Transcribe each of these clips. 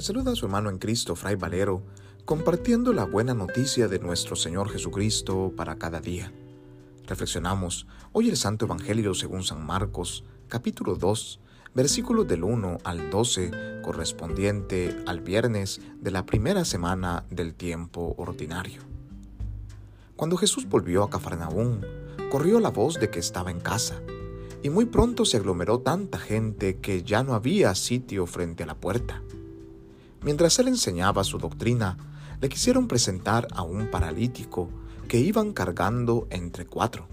Saluda a su hermano en Cristo, Fray Valero, compartiendo la buena noticia de nuestro Señor Jesucristo para cada día. Reflexionamos hoy el Santo Evangelio según San Marcos, capítulo 2, versículos del 1 al 12, correspondiente al viernes de la primera semana del tiempo ordinario. Cuando Jesús volvió a Cafarnaún, corrió la voz de que estaba en casa, y muy pronto se aglomeró tanta gente que ya no había sitio frente a la puerta. Mientras él enseñaba su doctrina, le quisieron presentar a un paralítico que iban cargando entre cuatro.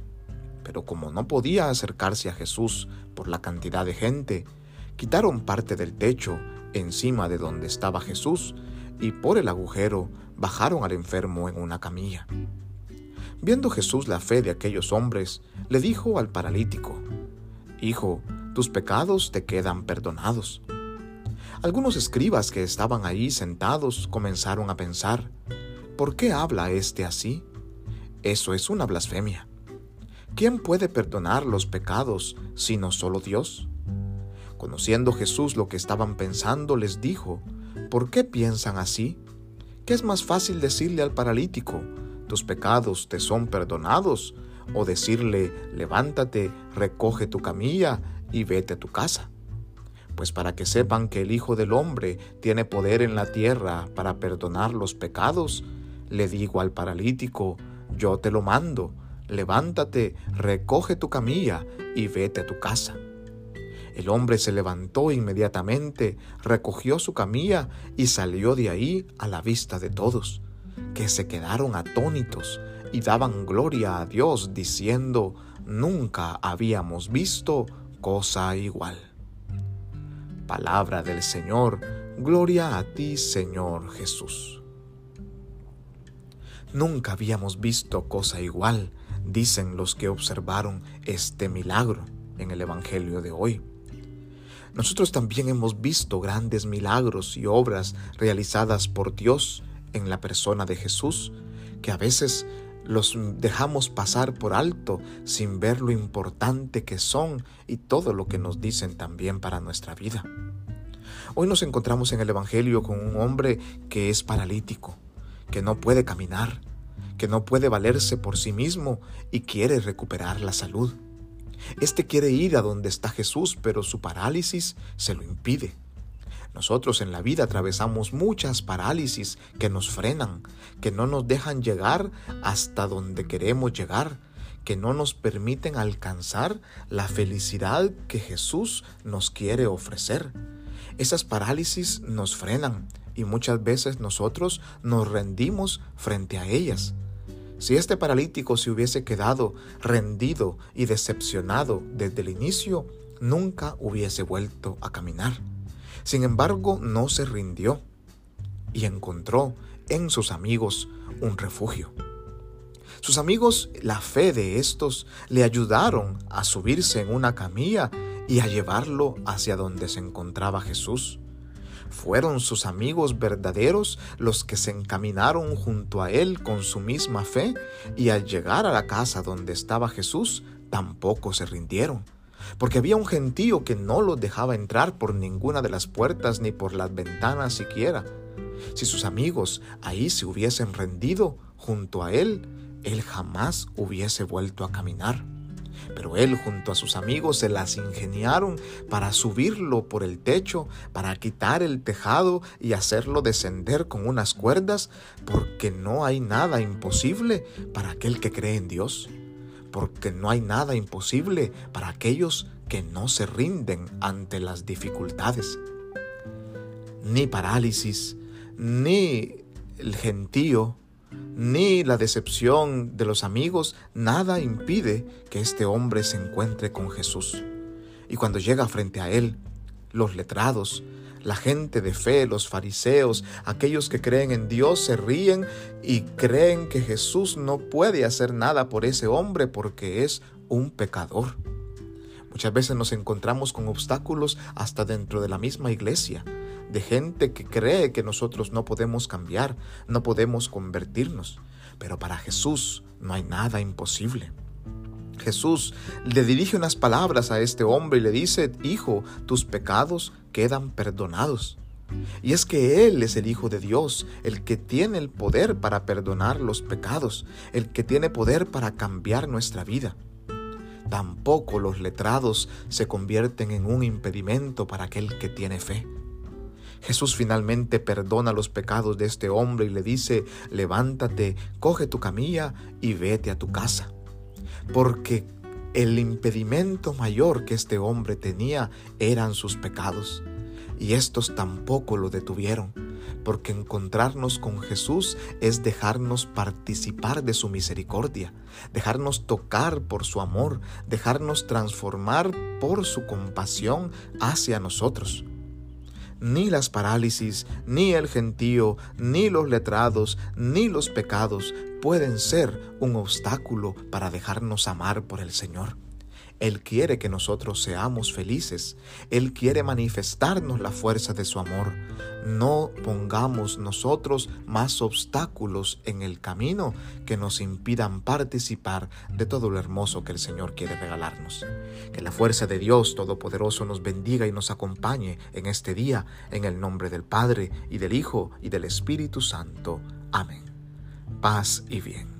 Pero como no podía acercarse a Jesús por la cantidad de gente, quitaron parte del techo encima de donde estaba Jesús y por el agujero bajaron al enfermo en una camilla. Viendo Jesús la fe de aquellos hombres, le dijo al paralítico, Hijo, tus pecados te quedan perdonados. Algunos escribas que estaban ahí sentados comenzaron a pensar, ¿por qué habla éste así? Eso es una blasfemia. ¿Quién puede perdonar los pecados sino solo Dios? Conociendo Jesús lo que estaban pensando, les dijo, ¿por qué piensan así? ¿Qué es más fácil decirle al paralítico, tus pecados te son perdonados? O decirle, levántate, recoge tu camilla y vete a tu casa pues para que sepan que el Hijo del Hombre tiene poder en la tierra para perdonar los pecados, le digo al paralítico, yo te lo mando, levántate, recoge tu camilla y vete a tu casa. El hombre se levantó inmediatamente, recogió su camilla y salió de ahí a la vista de todos, que se quedaron atónitos y daban gloria a Dios diciendo, nunca habíamos visto cosa igual. Palabra del Señor, gloria a ti Señor Jesús. Nunca habíamos visto cosa igual, dicen los que observaron este milagro en el Evangelio de hoy. Nosotros también hemos visto grandes milagros y obras realizadas por Dios en la persona de Jesús, que a veces los dejamos pasar por alto sin ver lo importante que son y todo lo que nos dicen también para nuestra vida. Hoy nos encontramos en el Evangelio con un hombre que es paralítico, que no puede caminar, que no puede valerse por sí mismo y quiere recuperar la salud. Este quiere ir a donde está Jesús, pero su parálisis se lo impide. Nosotros en la vida atravesamos muchas parálisis que nos frenan, que no nos dejan llegar hasta donde queremos llegar, que no nos permiten alcanzar la felicidad que Jesús nos quiere ofrecer. Esas parálisis nos frenan y muchas veces nosotros nos rendimos frente a ellas. Si este paralítico se hubiese quedado rendido y decepcionado desde el inicio, nunca hubiese vuelto a caminar. Sin embargo, no se rindió y encontró en sus amigos un refugio. Sus amigos, la fe de estos, le ayudaron a subirse en una camilla y a llevarlo hacia donde se encontraba Jesús. Fueron sus amigos verdaderos los que se encaminaron junto a él con su misma fe y al llegar a la casa donde estaba Jesús tampoco se rindieron porque había un gentío que no los dejaba entrar por ninguna de las puertas ni por las ventanas siquiera. Si sus amigos ahí se hubiesen rendido junto a él, él jamás hubiese vuelto a caminar. Pero él junto a sus amigos se las ingeniaron para subirlo por el techo, para quitar el tejado y hacerlo descender con unas cuerdas, porque no hay nada imposible para aquel que cree en Dios porque no hay nada imposible para aquellos que no se rinden ante las dificultades. Ni parálisis, ni el gentío, ni la decepción de los amigos, nada impide que este hombre se encuentre con Jesús. Y cuando llega frente a él, los letrados, la gente de fe, los fariseos, aquellos que creen en Dios, se ríen y creen que Jesús no puede hacer nada por ese hombre porque es un pecador. Muchas veces nos encontramos con obstáculos hasta dentro de la misma iglesia, de gente que cree que nosotros no podemos cambiar, no podemos convertirnos. Pero para Jesús no hay nada imposible. Jesús le dirige unas palabras a este hombre y le dice, Hijo, tus pecados quedan perdonados. Y es que Él es el Hijo de Dios, el que tiene el poder para perdonar los pecados, el que tiene poder para cambiar nuestra vida. Tampoco los letrados se convierten en un impedimento para aquel que tiene fe. Jesús finalmente perdona los pecados de este hombre y le dice, levántate, coge tu camilla y vete a tu casa. Porque el impedimento mayor que este hombre tenía eran sus pecados y estos tampoco lo detuvieron, porque encontrarnos con Jesús es dejarnos participar de su misericordia, dejarnos tocar por su amor, dejarnos transformar por su compasión hacia nosotros. Ni las parálisis, ni el gentío, ni los letrados, ni los pecados pueden ser un obstáculo para dejarnos amar por el Señor. Él quiere que nosotros seamos felices. Él quiere manifestarnos la fuerza de su amor. No pongamos nosotros más obstáculos en el camino que nos impidan participar de todo lo hermoso que el Señor quiere regalarnos. Que la fuerza de Dios Todopoderoso nos bendiga y nos acompañe en este día, en el nombre del Padre y del Hijo y del Espíritu Santo. Amén. Paz y bien.